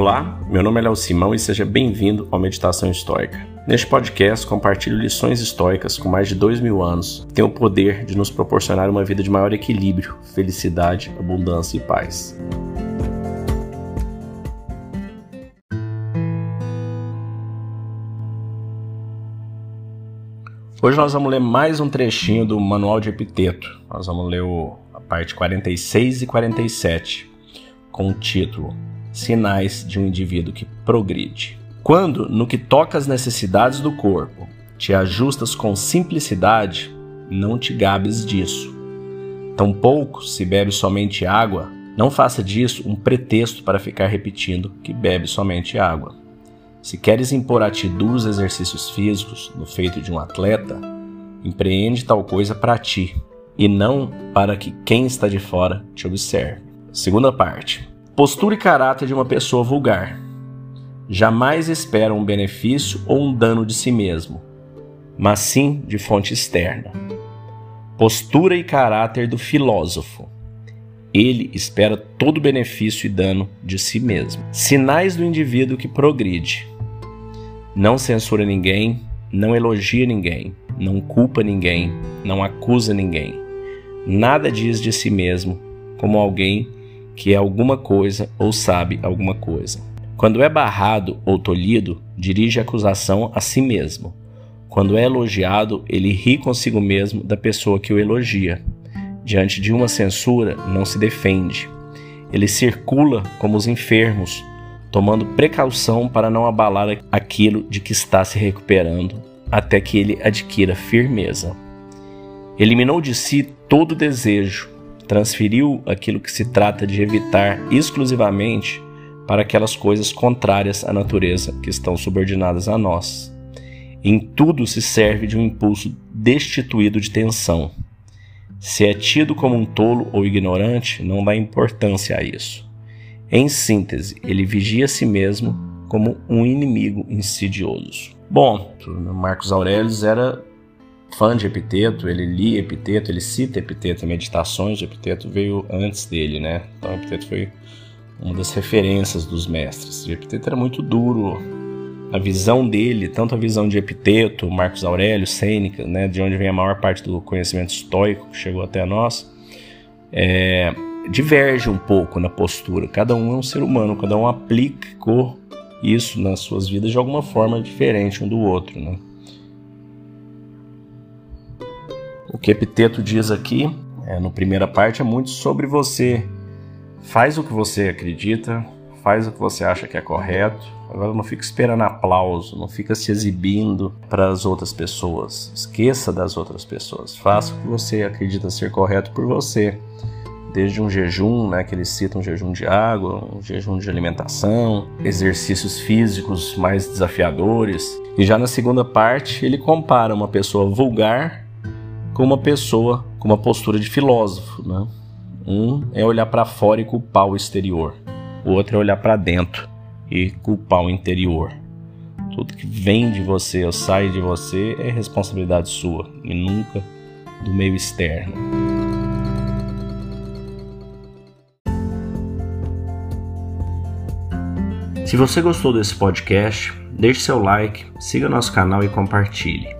Olá, meu nome é Léo Simão e seja bem-vindo ao Meditação Histórica. Neste podcast, compartilho lições históricas com mais de dois mil anos que têm o poder de nos proporcionar uma vida de maior equilíbrio, felicidade, abundância e paz. Hoje nós vamos ler mais um trechinho do Manual de Epiteto. Nós vamos ler a parte 46 e 47, com o título sinais de um indivíduo que progride. Quando, no que toca às necessidades do corpo, te ajustas com simplicidade, não te gabes disso. Tampouco, se bebe somente água, não faça disso um pretexto para ficar repetindo que bebe somente água. Se queres impor a ti duros exercícios físicos no feito de um atleta, empreende tal coisa para ti, e não para que quem está de fora te observe. Segunda parte. Postura e caráter de uma pessoa vulgar. Jamais espera um benefício ou um dano de si mesmo, mas sim de fonte externa. Postura e caráter do filósofo. Ele espera todo benefício e dano de si mesmo. Sinais do indivíduo que progride. Não censura ninguém, não elogia ninguém, não culpa ninguém, não acusa ninguém. Nada diz de si mesmo como alguém que é alguma coisa ou sabe alguma coisa. Quando é barrado ou tolhido, dirige a acusação a si mesmo. Quando é elogiado, ele ri consigo mesmo da pessoa que o elogia. Diante de uma censura, não se defende. Ele circula como os enfermos, tomando precaução para não abalar aquilo de que está se recuperando, até que ele adquira firmeza. Eliminou de si todo desejo, transferiu aquilo que se trata de evitar exclusivamente para aquelas coisas contrárias à natureza que estão subordinadas a nós. Em tudo se serve de um impulso destituído de tensão. Se é tido como um tolo ou ignorante, não dá importância a isso. Em síntese, ele vigia a si mesmo como um inimigo insidioso. Bom, Marcos Aurelius era fã de Epiteto, ele lia Epiteto, ele cita Epiteto, meditações de Epiteto veio antes dele, né? Então Epiteto foi uma das referências dos mestres. E Epiteto era muito duro. A visão dele, tanto a visão de Epiteto, Marcos Aurélio, Sêneca, né, de onde vem a maior parte do conhecimento estoico que chegou até nós, é, diverge um pouco na postura. Cada um é um ser humano, cada um aplicou isso nas suas vidas de alguma forma diferente um do outro, né? Que Epiteto diz aqui, é, no primeira parte, é muito sobre você. Faz o que você acredita, faz o que você acha que é correto. Agora não fica esperando aplauso, não fica se exibindo para as outras pessoas. Esqueça das outras pessoas. Faça o que você acredita ser correto por você. Desde um jejum, né, que ele cita um jejum de água, um jejum de alimentação, exercícios físicos mais desafiadores. E já na segunda parte, ele compara uma pessoa vulgar com uma pessoa com uma postura de filósofo. Né? Um é olhar para fora e culpar o exterior, o outro é olhar para dentro e culpar o interior. Tudo que vem de você ou sai de você é responsabilidade sua e nunca do meio externo. Se você gostou desse podcast, deixe seu like, siga nosso canal e compartilhe.